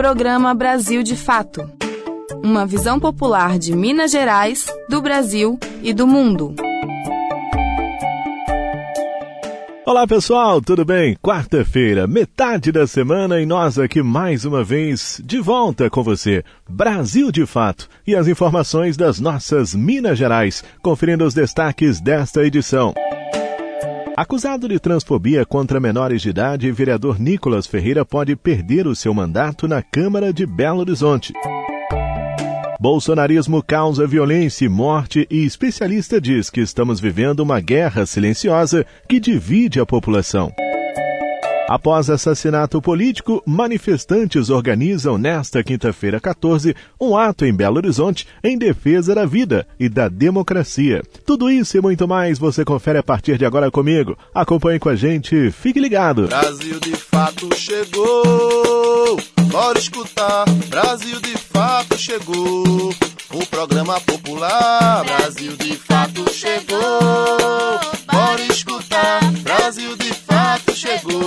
Programa Brasil de Fato. Uma visão popular de Minas Gerais, do Brasil e do mundo. Olá pessoal, tudo bem? Quarta-feira, metade da semana e nós aqui mais uma vez de volta com você. Brasil de Fato e as informações das nossas Minas Gerais, conferindo os destaques desta edição. Acusado de transfobia contra menores de idade, vereador Nicolas Ferreira pode perder o seu mandato na Câmara de Belo Horizonte. Bolsonarismo causa violência e morte e especialista diz que estamos vivendo uma guerra silenciosa que divide a população. Após assassinato político, manifestantes organizam nesta quinta-feira 14 um ato em Belo Horizonte em defesa da vida e da democracia. Tudo isso e muito mais você confere a partir de agora comigo. Acompanhe com a gente, fique ligado. Brasil de fato chegou. Bora escutar. Brasil de fato chegou. O programa popular. Brasil de fato chegou. Bora escutar. Brasil de fato chegou.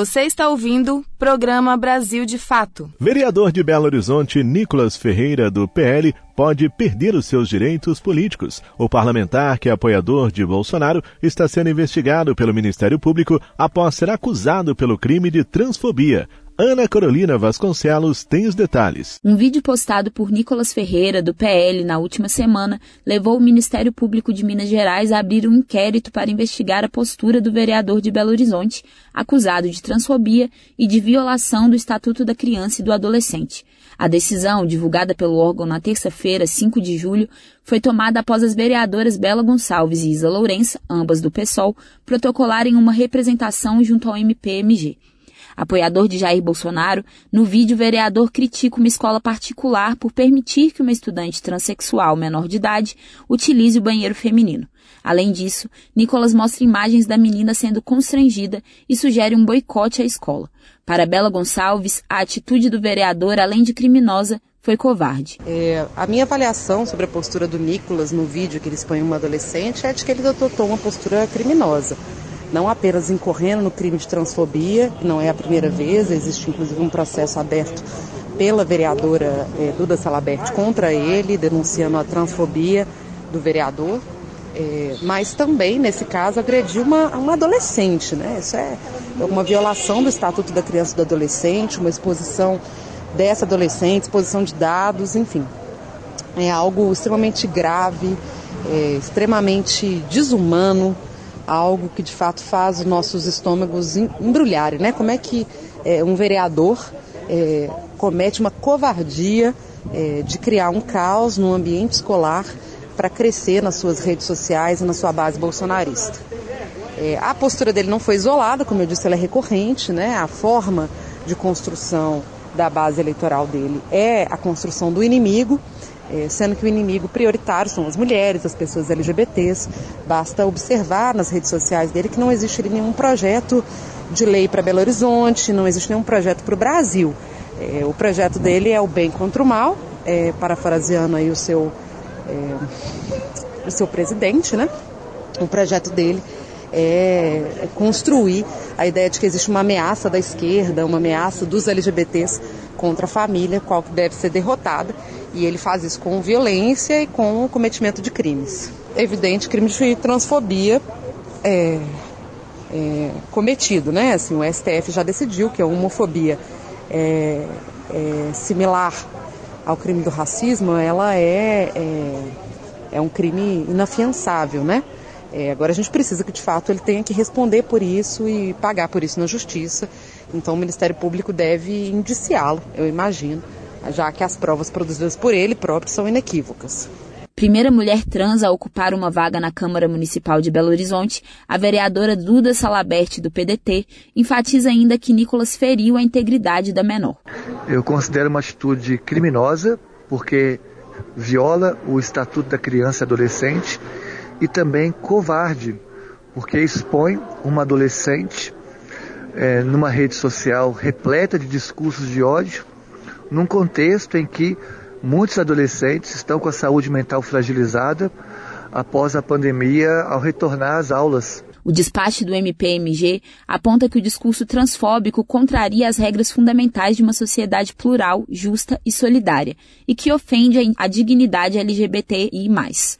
Você está ouvindo Programa Brasil de Fato. Vereador de Belo Horizonte, Nicolas Ferreira, do PL, pode perder os seus direitos políticos. O parlamentar, que é apoiador de Bolsonaro, está sendo investigado pelo Ministério Público após ser acusado pelo crime de transfobia. Ana Carolina Vasconcelos tem os detalhes. Um vídeo postado por Nicolas Ferreira, do PL, na última semana, levou o Ministério Público de Minas Gerais a abrir um inquérito para investigar a postura do vereador de Belo Horizonte, acusado de transfobia e de violação do Estatuto da Criança e do Adolescente. A decisão, divulgada pelo órgão na terça-feira, 5 de julho, foi tomada após as vereadoras Bela Gonçalves e Isa Lourença, ambas do PSOL, protocolarem uma representação junto ao MPMG. Apoiador de Jair Bolsonaro, no vídeo o vereador critica uma escola particular por permitir que uma estudante transexual menor de idade utilize o banheiro feminino. Além disso, Nicolas mostra imagens da menina sendo constrangida e sugere um boicote à escola. Para Bela Gonçalves, a atitude do vereador, além de criminosa, foi covarde. É, a minha avaliação sobre a postura do Nicolas no vídeo que ele expõe uma adolescente é de que ele adotou uma postura criminosa não apenas incorrendo no crime de transfobia, que não é a primeira vez, existe inclusive um processo aberto pela vereadora é, Duda Salabert contra ele, denunciando a transfobia do vereador, é, mas também, nesse caso, agrediu uma, uma adolescente. Né? Isso é uma violação do Estatuto da Criança e do Adolescente, uma exposição dessa adolescente, exposição de dados, enfim. É algo extremamente grave, é, extremamente desumano, algo que de fato faz os nossos estômagos embrulharem, né? Como é que é, um vereador é, comete uma covardia é, de criar um caos no ambiente escolar para crescer nas suas redes sociais e na sua base bolsonarista. É, a postura dele não foi isolada, como eu disse, ela é recorrente, né? A forma de construção da base eleitoral dele é a construção do inimigo sendo que o inimigo prioritário são as mulheres, as pessoas LGBTs. Basta observar nas redes sociais dele que não existe nenhum projeto de lei para Belo Horizonte, não existe nenhum projeto para o Brasil. É, o projeto dele é o bem contra o mal, é, parafraseando aí o seu, é, o seu presidente, né? O projeto dele é, é construir a ideia de que existe uma ameaça da esquerda, uma ameaça dos LGBTs contra a família, qual que deve ser derrotada e ele faz isso com violência e com o cometimento de crimes. É evidente, crime de transfobia é, é, cometido, né? Assim, o STF já decidiu que a homofobia é, é similar ao crime do racismo, ela é, é, é um crime inafiançável, né? É, agora a gente precisa que de fato ele tenha que responder por isso e pagar por isso na justiça. Então o Ministério Público deve indiciá-lo, eu imagino, já que as provas produzidas por ele próprio são inequívocas. Primeira mulher trans a ocupar uma vaga na Câmara Municipal de Belo Horizonte, a vereadora Duda Salabert, do PDT, enfatiza ainda que Nicolas feriu a integridade da menor. Eu considero uma atitude criminosa, porque viola o Estatuto da Criança e Adolescente, e também covarde, porque expõe uma adolescente é, numa rede social repleta de discursos de ódio num contexto em que muitos adolescentes estão com a saúde mental fragilizada após a pandemia ao retornar às aulas. O despacho do MPMG aponta que o discurso transfóbico contraria as regras fundamentais de uma sociedade plural, justa e solidária, e que ofende a dignidade LGBTI+,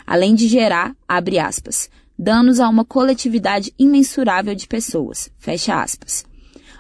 além de gerar, abre aspas, danos a uma coletividade imensurável de pessoas, fecha aspas.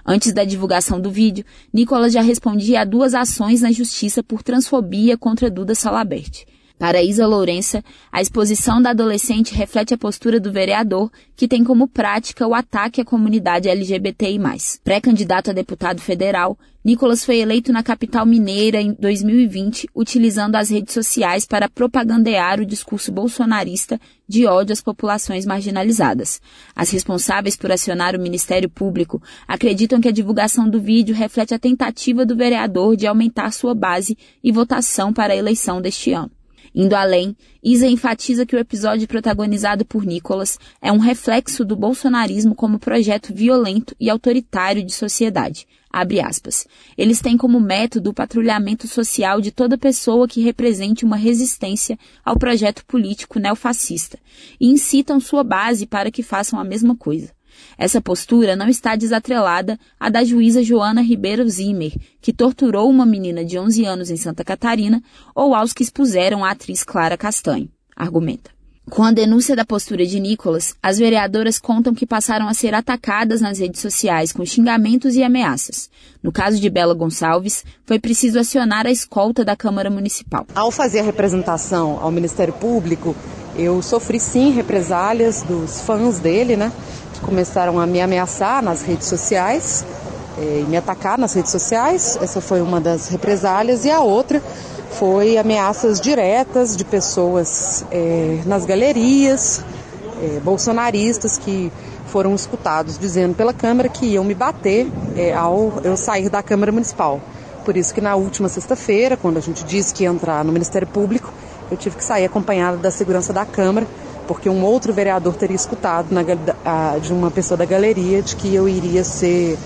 Antes da divulgação do vídeo, Nicolas já respondia a duas ações na justiça por transfobia contra Duda Salabert. Para Isa Lourença, a exposição da adolescente reflete a postura do vereador, que tem como prática o ataque à comunidade LGBTI+. Pré-candidato a deputado federal, Nicolas foi eleito na capital mineira em 2020, utilizando as redes sociais para propagandear o discurso bolsonarista de ódio às populações marginalizadas. As responsáveis por acionar o Ministério Público acreditam que a divulgação do vídeo reflete a tentativa do vereador de aumentar sua base e votação para a eleição deste ano. Indo além, Isa enfatiza que o episódio protagonizado por Nicolas é um reflexo do bolsonarismo como projeto violento e autoritário de sociedade. Eles têm como método o patrulhamento social de toda pessoa que represente uma resistência ao projeto político neofascista e incitam sua base para que façam a mesma coisa. Essa postura não está desatrelada à da juíza Joana Ribeiro Zimmer, que torturou uma menina de 11 anos em Santa Catarina, ou aos que expuseram a atriz Clara Castanho, argumenta. Com a denúncia da postura de Nicolas, as vereadoras contam que passaram a ser atacadas nas redes sociais com xingamentos e ameaças. No caso de Bela Gonçalves, foi preciso acionar a escolta da Câmara Municipal. Ao fazer a representação ao Ministério Público, eu sofri sim represálias dos fãs dele, né? Começaram a me ameaçar nas redes sociais, eh, me atacar nas redes sociais. Essa foi uma das represálias. E a outra foi ameaças diretas de pessoas é, nas galerias, é, bolsonaristas que foram escutados dizendo pela Câmara que iam me bater ao eu sair da Câmara Municipal. Por isso que na última sexta-feira, quando a gente disse que ia entrar no Ministério Público, eu tive que sair acompanhada da segurança da Câmara porque um outro vereador teria escutado na, a, de uma pessoa da galeria de que eu iria ser.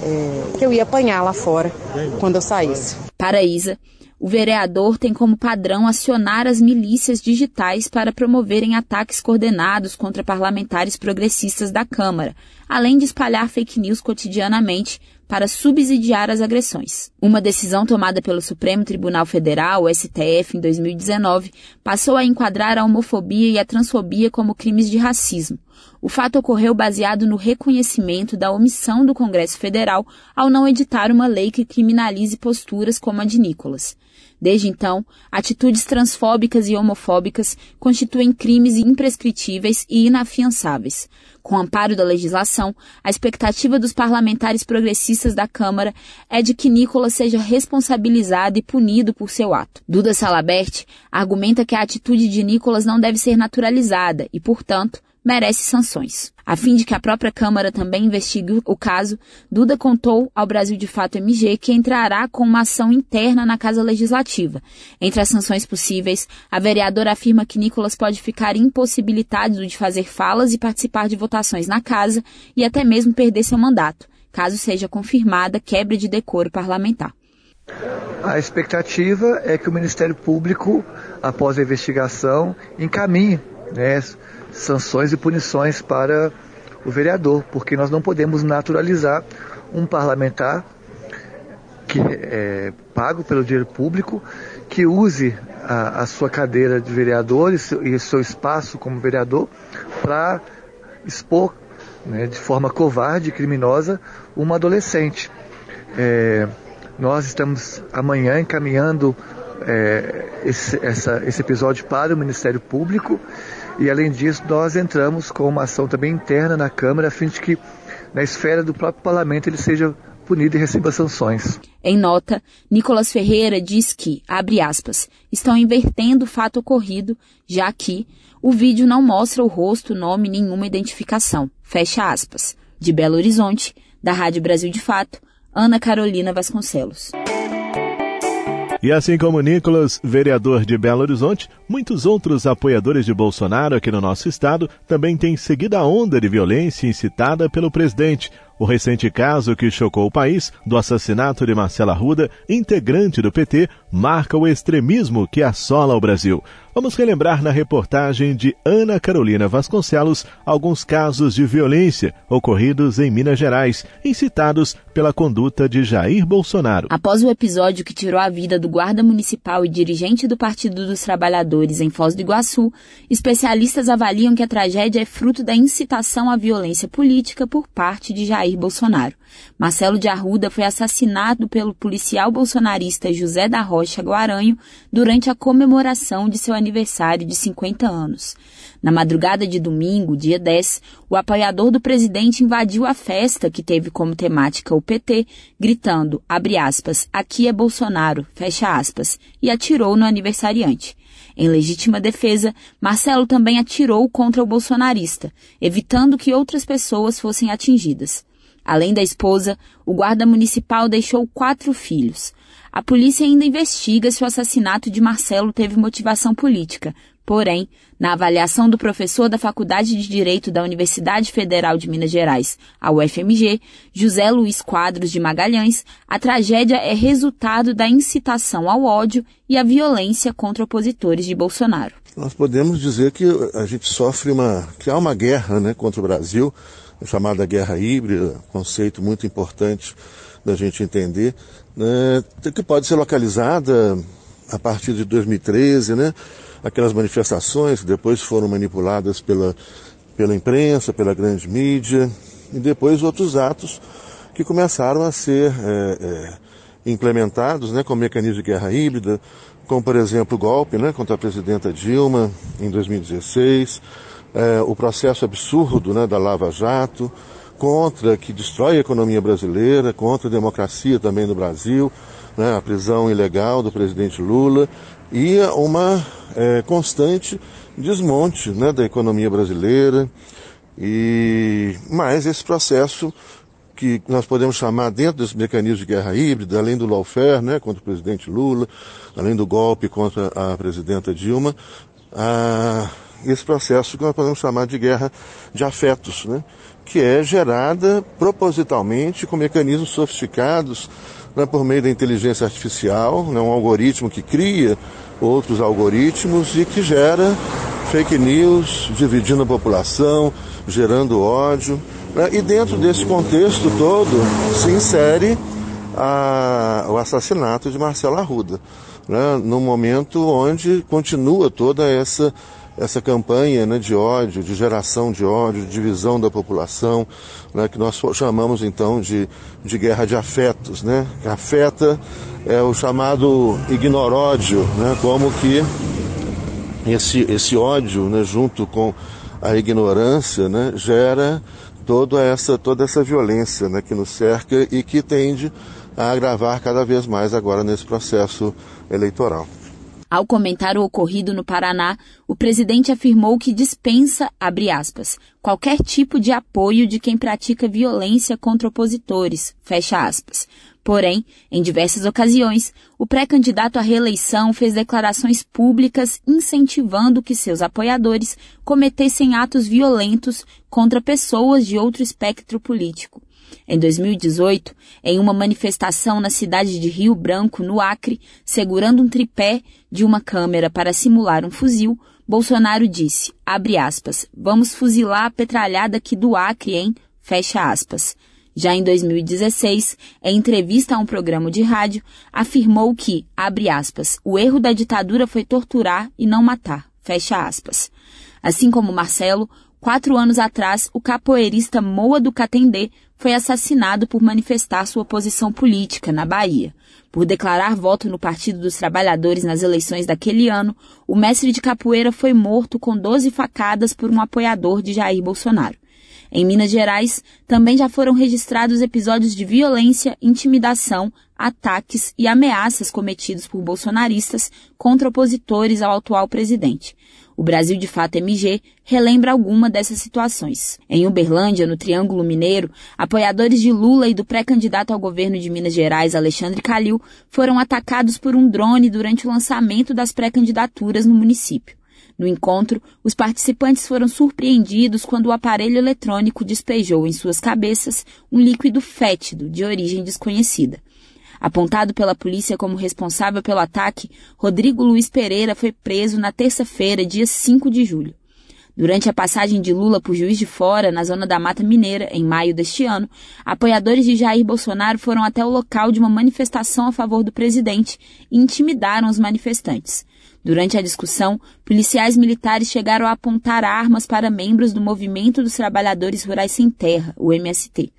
É, que eu ia apanhar lá fora quando eu saísse. Para Isa, o vereador tem como padrão acionar as milícias digitais para promoverem ataques coordenados contra parlamentares progressistas da Câmara, além de espalhar fake news cotidianamente para subsidiar as agressões. Uma decisão tomada pelo Supremo Tribunal Federal, STF, em 2019, passou a enquadrar a homofobia e a transfobia como crimes de racismo. O fato ocorreu baseado no reconhecimento da omissão do Congresso Federal ao não editar uma lei que criminalize posturas como a de Nicolas. Desde então, atitudes transfóbicas e homofóbicas constituem crimes imprescritíveis e inafiançáveis. Com amparo da legislação, a expectativa dos parlamentares progressistas da Câmara é de que Nicolas seja responsabilizado e punido por seu ato. Duda Salabert argumenta que a atitude de Nicolas não deve ser naturalizada e, portanto, merece sanções. A fim de que a própria Câmara também investigue o caso, Duda contou ao Brasil de Fato MG que entrará com uma ação interna na Casa Legislativa. Entre as sanções possíveis, a vereadora afirma que Nicolas pode ficar impossibilitado de fazer falas e participar de votações na Casa e até mesmo perder seu mandato, caso seja confirmada quebra de decoro parlamentar. A expectativa é que o Ministério Público, após a investigação, encaminhe né, sanções e punições para o vereador, porque nós não podemos naturalizar um parlamentar que é pago pelo dinheiro público, que use a, a sua cadeira de vereador e seu, e seu espaço como vereador para expor né, de forma covarde e criminosa uma adolescente. É, nós estamos amanhã encaminhando é, esse, essa, esse episódio para o Ministério Público e além disso, nós entramos com uma ação também interna na Câmara, a fim de que na esfera do próprio parlamento ele seja punido e receba sanções. Em nota, Nicolas Ferreira diz que, abre aspas, estão invertendo o fato ocorrido, já que o vídeo não mostra o rosto, nome nenhuma identificação. Fecha aspas. De Belo Horizonte, da Rádio Brasil de Fato, Ana Carolina Vasconcelos. E assim como Nicolas, vereador de Belo Horizonte, muitos outros apoiadores de Bolsonaro aqui no nosso estado também têm seguido a onda de violência incitada pelo presidente. O recente caso que chocou o país, do assassinato de Marcela Ruda, integrante do PT, marca o extremismo que assola o Brasil. Vamos relembrar na reportagem de Ana Carolina Vasconcelos alguns casos de violência ocorridos em Minas Gerais, incitados pela conduta de Jair Bolsonaro. Após o episódio que tirou a vida do guarda municipal e dirigente do Partido dos Trabalhadores em Foz do Iguaçu, especialistas avaliam que a tragédia é fruto da incitação à violência política por parte de Jair Bolsonaro. Marcelo de Arruda foi assassinado pelo policial bolsonarista José da Rocha Guaranho durante a comemoração de seu aniversário de 50 anos. Na madrugada de domingo, dia 10, o apoiador do presidente invadiu a festa que teve como temática o PT, gritando, abre aspas, aqui é Bolsonaro, fecha aspas, e atirou no aniversariante. Em legítima defesa, Marcelo também atirou contra o bolsonarista, evitando que outras pessoas fossem atingidas. Além da esposa, o guarda municipal deixou quatro filhos. A polícia ainda investiga se o assassinato de Marcelo teve motivação política. Porém, na avaliação do professor da Faculdade de Direito da Universidade Federal de Minas Gerais, a UFMG, José Luiz Quadros de Magalhães, a tragédia é resultado da incitação ao ódio e à violência contra opositores de Bolsonaro. Nós podemos dizer que a gente sofre uma, que há uma guerra, né, contra o Brasil chamada guerra híbrida, conceito muito importante da gente entender, né, que pode ser localizada a partir de 2013, né, aquelas manifestações que depois foram manipuladas pela, pela imprensa, pela grande mídia, e depois outros atos que começaram a ser é, é, implementados né, com mecanismo de guerra híbrida, como por exemplo o golpe né, contra a presidenta Dilma em 2016, é, o processo absurdo né, da Lava Jato, contra que destrói a economia brasileira, contra a democracia também no Brasil, né, a prisão ilegal do presidente Lula e uma é, constante desmonte né, da economia brasileira. E mais esse processo que nós podemos chamar dentro desse mecanismo de guerra híbrida, além do lawfare né, contra o presidente Lula, além do golpe contra a presidenta Dilma, a esse processo que nós podemos chamar de guerra de afetos, né? que é gerada propositalmente com mecanismos sofisticados né, por meio da inteligência artificial, né, um algoritmo que cria outros algoritmos e que gera fake news, dividindo a população, gerando ódio. Né, e dentro desse contexto todo se insere a, o assassinato de Marcelo Arruda, né, no momento onde continua toda essa essa campanha né, de ódio, de geração de ódio, de divisão da população, né, que nós chamamos então de, de guerra de afetos, né, afeta é o chamado ignoródio, né, como que esse, esse ódio, né, junto com a ignorância, né, gera toda essa, toda essa violência né, que nos cerca e que tende a agravar cada vez mais agora nesse processo eleitoral. Ao comentar o ocorrido no Paraná, o presidente afirmou que dispensa, abre aspas, qualquer tipo de apoio de quem pratica violência contra opositores, fecha aspas. Porém, em diversas ocasiões, o pré-candidato à reeleição fez declarações públicas incentivando que seus apoiadores cometessem atos violentos contra pessoas de outro espectro político. Em 2018, em uma manifestação na cidade de Rio Branco, no Acre, segurando um tripé de uma câmera para simular um fuzil, Bolsonaro disse, aspas, vamos fuzilar a petralhada aqui do Acre, hein? Fecha aspas. Já em 2016, em entrevista a um programa de rádio, afirmou que, aspas, o erro da ditadura foi torturar e não matar. Fecha aspas. Assim como Marcelo, quatro anos atrás, o capoeirista Moa do Catendê foi assassinado por manifestar sua posição política na Bahia. Por declarar voto no Partido dos Trabalhadores nas eleições daquele ano, o mestre de capoeira foi morto com 12 facadas por um apoiador de Jair Bolsonaro. Em Minas Gerais, também já foram registrados episódios de violência, intimidação, ataques e ameaças cometidos por bolsonaristas contra opositores ao atual presidente. O Brasil de Fato MG relembra alguma dessas situações. Em Uberlândia, no Triângulo Mineiro, apoiadores de Lula e do pré-candidato ao governo de Minas Gerais, Alexandre Calil, foram atacados por um drone durante o lançamento das pré-candidaturas no município. No encontro, os participantes foram surpreendidos quando o aparelho eletrônico despejou em suas cabeças um líquido fétido de origem desconhecida. Apontado pela polícia como responsável pelo ataque, Rodrigo Luiz Pereira foi preso na terça-feira, dia 5 de julho. Durante a passagem de Lula por Juiz de Fora, na zona da Mata Mineira, em maio deste ano, apoiadores de Jair Bolsonaro foram até o local de uma manifestação a favor do presidente e intimidaram os manifestantes. Durante a discussão, policiais militares chegaram a apontar armas para membros do Movimento dos Trabalhadores Rurais Sem Terra, o MST.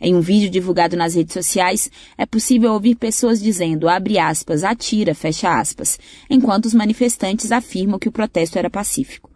Em um vídeo divulgado nas redes sociais, é possível ouvir pessoas dizendo, abre aspas, atira, fecha aspas, enquanto os manifestantes afirmam que o protesto era pacífico.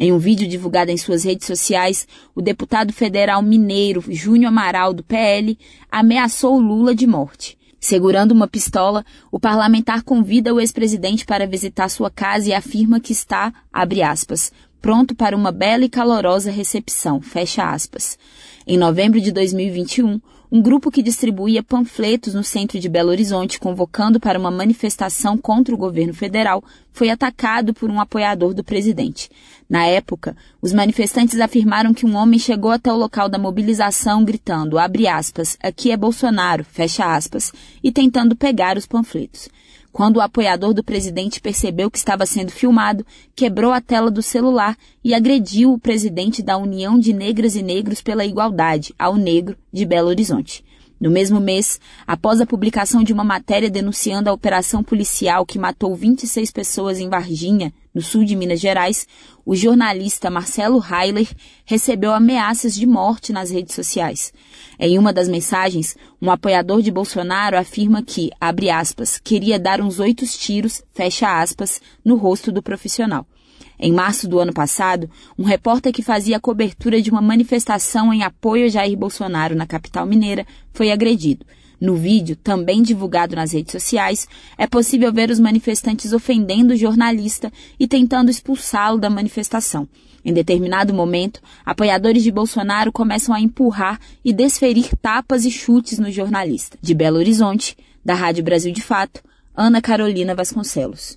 Em um vídeo divulgado em suas redes sociais, o deputado federal mineiro Júnior Amaral, do PL, ameaçou Lula de morte. Segurando uma pistola, o parlamentar convida o ex-presidente para visitar sua casa e afirma que está, abre aspas, pronto para uma bela e calorosa recepção, fecha aspas. Em novembro de 2021, um grupo que distribuía panfletos no centro de Belo Horizonte convocando para uma manifestação contra o governo federal foi atacado por um apoiador do presidente. Na época, os manifestantes afirmaram que um homem chegou até o local da mobilização gritando, abre aspas, aqui é Bolsonaro, fecha aspas, e tentando pegar os panfletos. Quando o apoiador do presidente percebeu que estava sendo filmado, quebrou a tela do celular e agrediu o presidente da União de Negras e Negros pela Igualdade, ao Negro, de Belo Horizonte. No mesmo mês, após a publicação de uma matéria denunciando a operação policial que matou 26 pessoas em Varginha, no sul de Minas Gerais, o jornalista Marcelo Heiler recebeu ameaças de morte nas redes sociais. Em uma das mensagens, um apoiador de Bolsonaro afirma que, abre aspas, queria dar uns oito tiros, fecha aspas, no rosto do profissional. Em março do ano passado, um repórter que fazia a cobertura de uma manifestação em apoio a Jair Bolsonaro na capital mineira foi agredido. No vídeo, também divulgado nas redes sociais, é possível ver os manifestantes ofendendo o jornalista e tentando expulsá-lo da manifestação. Em determinado momento, apoiadores de Bolsonaro começam a empurrar e desferir tapas e chutes no jornalista. De Belo Horizonte, da Rádio Brasil de Fato, Ana Carolina Vasconcelos.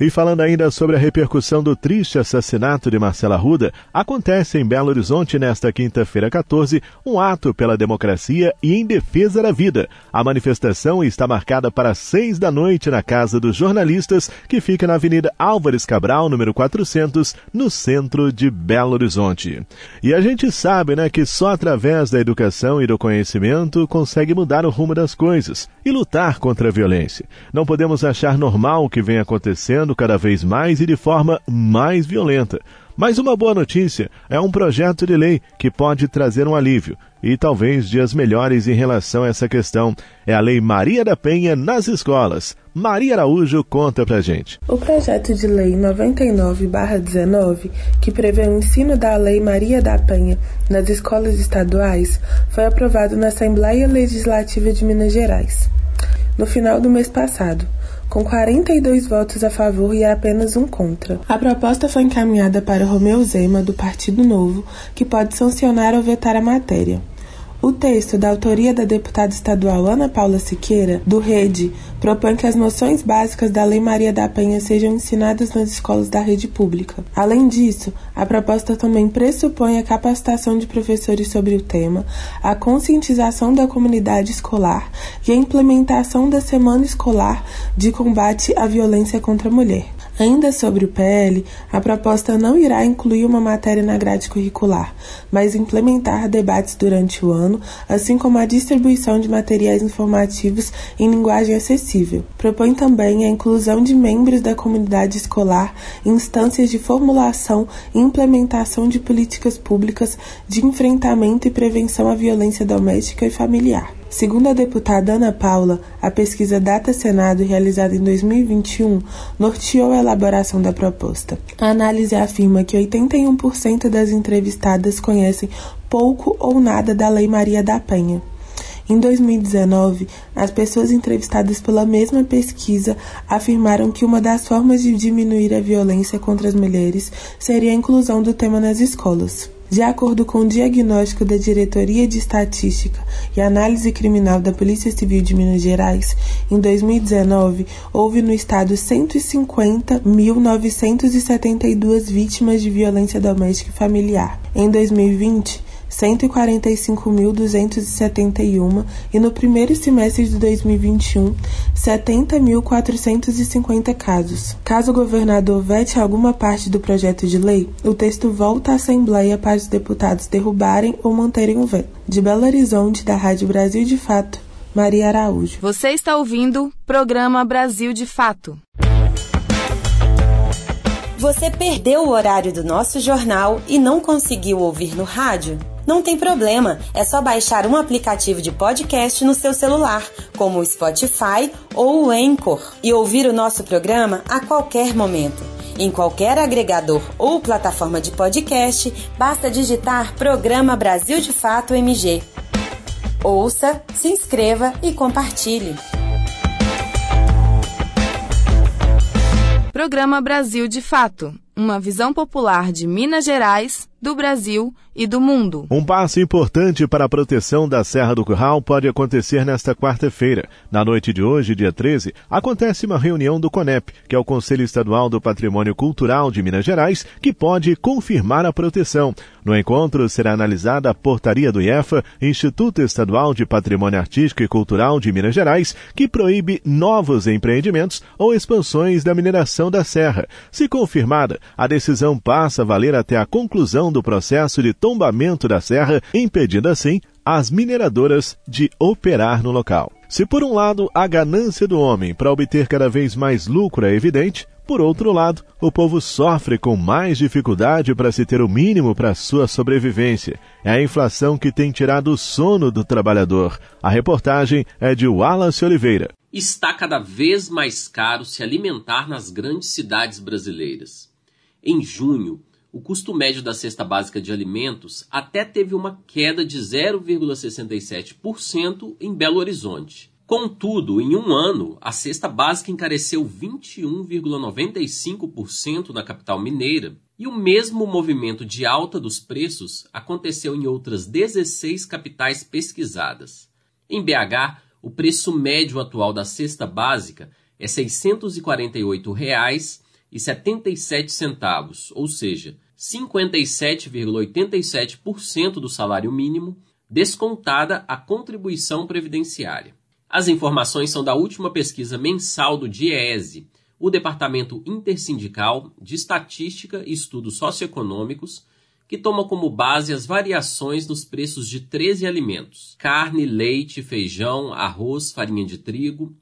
E falando ainda sobre a repercussão do triste assassinato de Marcela Ruda, acontece em Belo Horizonte nesta quinta-feira 14 um ato pela democracia e em defesa da vida. A manifestação está marcada para seis da noite na Casa dos Jornalistas, que fica na Avenida Álvares Cabral, número 400, no centro de Belo Horizonte. E a gente sabe, né, que só através da educação e do conhecimento consegue mudar o rumo das coisas e lutar contra a violência. Não podemos achar normal o que vem acontecendo cada vez mais e de forma mais violenta. Mas uma boa notícia é um projeto de lei que pode trazer um alívio e talvez dias melhores em relação a essa questão. É a Lei Maria da Penha nas escolas. Maria Araújo conta pra gente. O projeto de lei 99/19, que prevê o ensino da Lei Maria da Penha nas escolas estaduais, foi aprovado na Assembleia Legislativa de Minas Gerais no final do mês passado com 42 votos a favor e apenas um contra. A proposta foi encaminhada para Romeu Zema, do Partido Novo, que pode sancionar ou vetar a matéria. O texto, da autoria da deputada estadual Ana Paula Siqueira, do Rede, propõe que as noções básicas da Lei Maria da Penha sejam ensinadas nas escolas da rede pública. Além disso, a proposta também pressupõe a capacitação de professores sobre o tema, a conscientização da comunidade escolar e a implementação da Semana Escolar de Combate à Violência contra a Mulher. Ainda sobre o PL, a proposta não irá incluir uma matéria na grade curricular, mas implementar debates durante o ano, assim como a distribuição de materiais informativos em linguagem acessível. Propõe também a inclusão de membros da comunidade escolar em instâncias de formulação e implementação de políticas públicas de enfrentamento e prevenção à violência doméstica e familiar. Segundo a deputada Ana Paula, a pesquisa Data Senado, realizada em 2021, norteou a elaboração da proposta. A análise afirma que 81% das entrevistadas conhecem pouco ou nada da Lei Maria da Penha. Em 2019, as pessoas entrevistadas pela mesma pesquisa afirmaram que uma das formas de diminuir a violência contra as mulheres seria a inclusão do tema nas escolas. De acordo com o diagnóstico da Diretoria de Estatística e Análise Criminal da Polícia Civil de Minas Gerais, em 2019 houve no estado 150.972 vítimas de violência doméstica e familiar. Em 2020, 145.271 e no primeiro semestre de 2021, 70.450 casos. Caso o governador vete alguma parte do projeto de lei, o texto volta à Assembleia para os deputados derrubarem ou manterem o veto. De Belo Horizonte, da Rádio Brasil de Fato, Maria Araújo. Você está ouvindo Programa Brasil de Fato. Você perdeu o horário do nosso jornal e não conseguiu ouvir no rádio? Não tem problema, é só baixar um aplicativo de podcast no seu celular, como o Spotify ou o Anchor, e ouvir o nosso programa a qualquer momento. Em qualquer agregador ou plataforma de podcast, basta digitar Programa Brasil de Fato MG. Ouça, se inscreva e compartilhe. Programa Brasil de Fato uma visão popular de Minas Gerais, do Brasil e do mundo. Um passo importante para a proteção da Serra do Curral pode acontecer nesta quarta-feira. Na noite de hoje, dia 13, acontece uma reunião do CONEP, que é o Conselho Estadual do Patrimônio Cultural de Minas Gerais, que pode confirmar a proteção. No encontro será analisada a portaria do IEFA, Instituto Estadual de Patrimônio Artístico e Cultural de Minas Gerais, que proíbe novos empreendimentos ou expansões da mineração da serra. Se confirmada, a decisão passa a valer até a conclusão do processo de tombamento da serra, impedindo assim as mineradoras de operar no local. Se por um lado a ganância do homem para obter cada vez mais lucro é evidente, por outro lado, o povo sofre com mais dificuldade para se ter o mínimo para sua sobrevivência. É a inflação que tem tirado o sono do trabalhador. A reportagem é de Wallace Oliveira. Está cada vez mais caro se alimentar nas grandes cidades brasileiras. Em junho, o custo médio da cesta básica de alimentos até teve uma queda de 0,67% em Belo Horizonte. Contudo, em um ano, a cesta básica encareceu 21,95% na capital mineira, e o mesmo movimento de alta dos preços aconteceu em outras 16 capitais pesquisadas. Em BH, o preço médio atual da cesta básica é 648 reais, 77 centavos, ou seja, 57,87% do salário mínimo, descontada a contribuição previdenciária. As informações são da última pesquisa mensal do DIESE, o Departamento Intersindical de Estatística e Estudos Socioeconômicos, que toma como base as variações nos preços de 13 alimentos: carne, leite, feijão, arroz, farinha de trigo,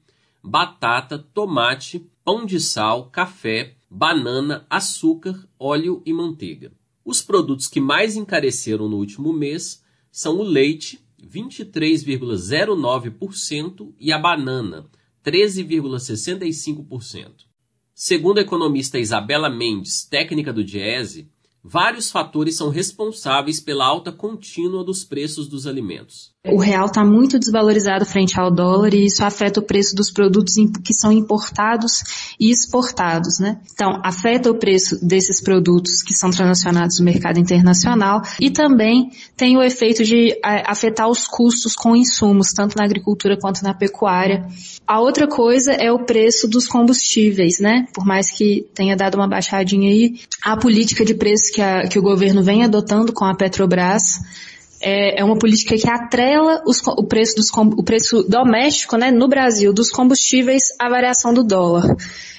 batata, tomate, pão de sal, café, banana, açúcar, óleo e manteiga. Os produtos que mais encareceram no último mês são o leite, 23,09%, e a banana, 13,65%. Segundo a economista Isabela Mendes, técnica do Diese, vários fatores são responsáveis pela alta contínua dos preços dos alimentos. O real está muito desvalorizado frente ao dólar e isso afeta o preço dos produtos que são importados e exportados, né? Então, afeta o preço desses produtos que são transacionados no mercado internacional e também tem o efeito de afetar os custos com insumos, tanto na agricultura quanto na pecuária. A outra coisa é o preço dos combustíveis, né? Por mais que tenha dado uma baixadinha aí, a política de preços que, a, que o governo vem adotando com a Petrobras é, é uma política que atrela os, o, preço dos, o preço doméstico né, no Brasil dos combustíveis à variação do dólar.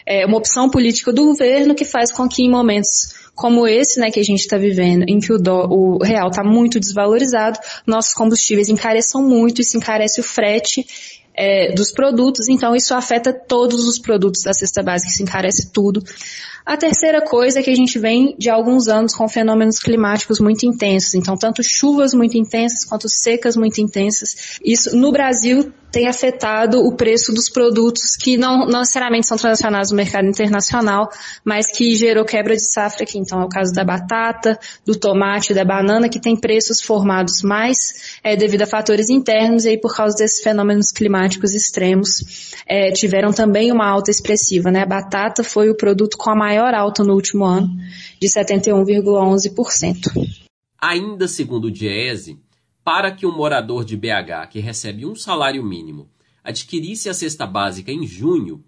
É uma opção política do governo que faz com que em momentos como esse né, que a gente está vivendo, em que o, dó, o real está muito desvalorizado, nossos combustíveis encareçam muito, isso encarece o frete é, dos produtos, então isso afeta todos os produtos da cesta básica, isso encarece tudo. A terceira coisa é que a gente vem de alguns anos com fenômenos climáticos muito intensos, então tanto chuvas muito intensas quanto secas muito intensas. Isso no Brasil tem afetado o preço dos produtos que não, não necessariamente são transacionados no mercado internacional, mas que gerou quebra de safra aqui. Então é o caso da batata, do tomate, da banana, que tem preços formados mais é, devido a fatores internos e aí por causa desses fenômenos climáticos extremos é, tiveram também uma alta expressiva. Né? A batata foi o produto com a maior alta no último ano, de 71,11%. Ainda segundo o Diese, para que um morador de BH que recebe um salário mínimo adquirisse a cesta básica em junho,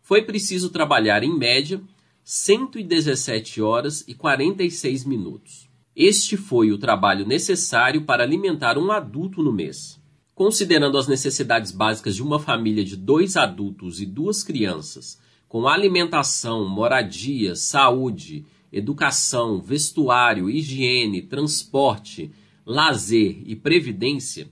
foi preciso trabalhar em média 117 horas e 46 minutos. Este foi o trabalho necessário para alimentar um adulto no mês. Considerando as necessidades básicas de uma família de dois adultos e duas crianças, com alimentação, moradia, saúde, educação, vestuário, higiene, transporte, lazer e previdência,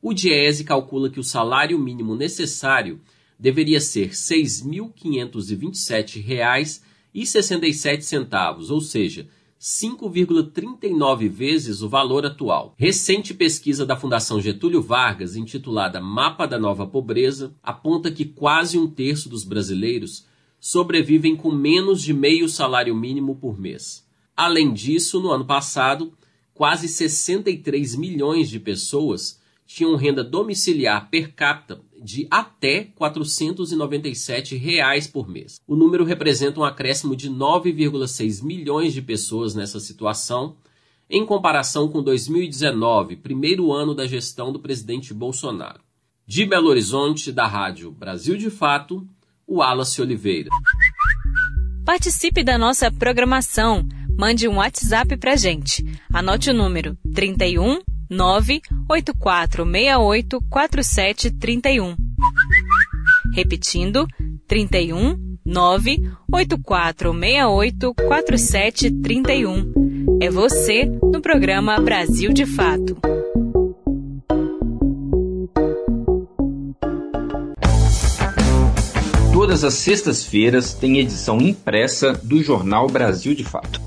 o Diese calcula que o salário mínimo necessário deveria ser R$ 6.527,67, ou seja, 5,39 vezes o valor atual. Recente pesquisa da Fundação Getúlio Vargas, intitulada Mapa da Nova Pobreza, aponta que quase um terço dos brasileiros sobrevivem com menos de meio salário mínimo por mês. Além disso, no ano passado, quase 63 milhões de pessoas tinham renda domiciliar per capita de até 497 reais por mês. O número representa um acréscimo de 9,6 milhões de pessoas nessa situação, em comparação com 2019, primeiro ano da gestão do presidente Bolsonaro. De Belo Horizonte, da Rádio Brasil de Fato, o Wallace Oliveira. Participe da nossa programação. Mande um WhatsApp pra gente. Anote o número 31 98468 4731. Repetindo, 31 98468 4731. É você no programa Brasil de Fato. Todas as sextas-feiras tem edição impressa do jornal Brasil de Fato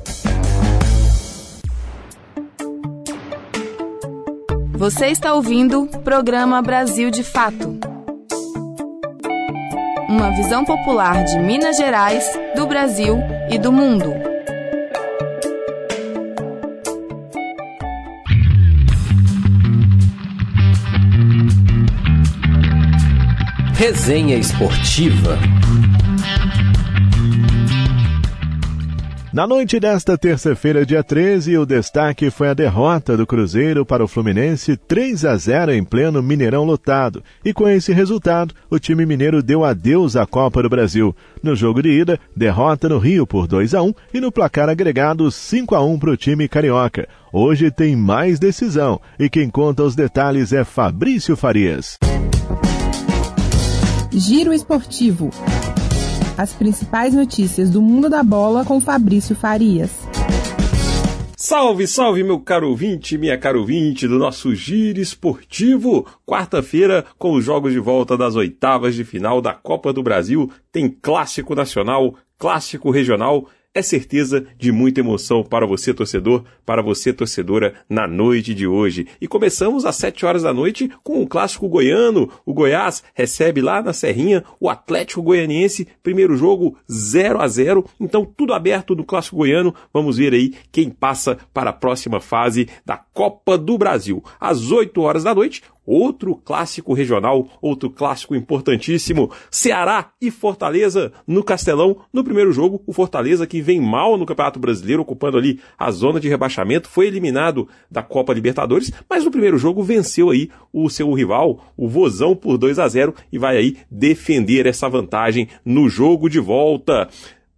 Você está ouvindo o programa Brasil de Fato. Uma visão popular de Minas Gerais, do Brasil e do mundo. Resenha Esportiva. Na noite desta terça-feira, dia 13, o destaque foi a derrota do Cruzeiro para o Fluminense 3 a 0 em pleno Mineirão lotado. E com esse resultado, o time mineiro deu adeus à Copa do Brasil. No jogo de ida, derrota no Rio por 2 a 1 e no placar agregado 5 a 1 para o time carioca. Hoje tem mais decisão e quem conta os detalhes é Fabrício Farias. Giro Esportivo. As principais notícias do mundo da bola com Fabrício Farias. Salve, salve, meu caro ouvinte, minha caro ouvinte do nosso Giro Esportivo. Quarta-feira, com os jogos de volta das oitavas de final da Copa do Brasil, tem clássico nacional, clássico regional é certeza de muita emoção para você, torcedor, para você, torcedora, na noite de hoje. E começamos às 7 horas da noite com o clássico goiano. O Goiás recebe lá na Serrinha o Atlético Goianiense, primeiro jogo 0 a 0 Então, tudo aberto no clássico goiano. Vamos ver aí quem passa para a próxima fase da Copa do Brasil. Às 8 horas da noite, outro clássico regional, outro clássico importantíssimo, Ceará e Fortaleza no Castelão. No primeiro jogo, o Fortaleza que vem mal no Campeonato Brasileiro, ocupando ali a zona de rebaixamento, foi eliminado da Copa Libertadores, mas no primeiro jogo venceu aí o seu rival, o Vozão por 2 a 0 e vai aí defender essa vantagem no jogo de volta.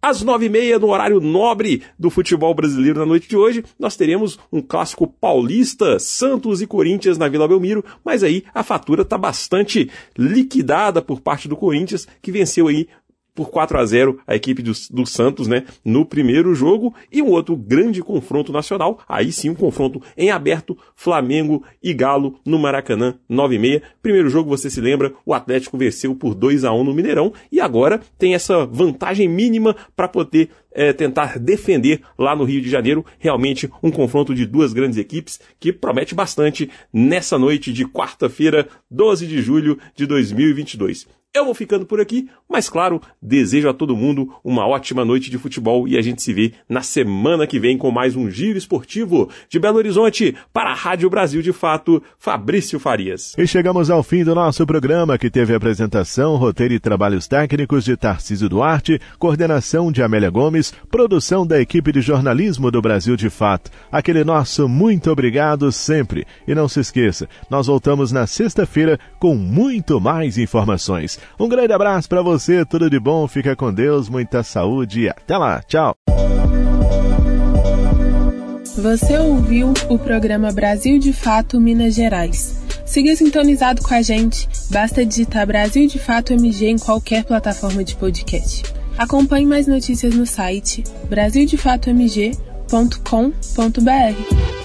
Às nove e meia, no horário nobre do futebol brasileiro na noite de hoje, nós teremos um clássico paulista, Santos e Corinthians na Vila Belmiro, mas aí a fatura está bastante liquidada por parte do Corinthians, que venceu aí por 4 a 0 a equipe do, do Santos, né, no primeiro jogo, e um outro grande confronto nacional, aí sim um confronto em aberto, Flamengo e Galo no Maracanã, 9 e meia. Primeiro jogo, você se lembra, o Atlético venceu por 2 a 1 no Mineirão, e agora tem essa vantagem mínima para poder é, tentar defender lá no Rio de Janeiro. Realmente um confronto de duas grandes equipes que promete bastante nessa noite de quarta-feira, 12 de julho de 2022. Eu vou ficando por aqui, mas claro, desejo a todo mundo uma ótima noite de futebol e a gente se vê na semana que vem com mais um giro esportivo de Belo Horizonte para a Rádio Brasil de Fato, Fabrício Farias. E chegamos ao fim do nosso programa que teve apresentação, roteiro e trabalhos técnicos de Tarcísio Duarte, coordenação de Amélia Gomes, produção da equipe de jornalismo do Brasil de Fato. Aquele nosso muito obrigado sempre. E não se esqueça, nós voltamos na sexta-feira com muito mais informações. Um grande abraço para você, tudo de bom, fica com Deus, muita saúde e até lá. Tchau. Você ouviu o programa Brasil de Fato Minas Gerais. Siga sintonizado com a gente, basta digitar Brasil de Fato MG em qualquer plataforma de podcast. Acompanhe mais notícias no site brasildefatomg.com.br.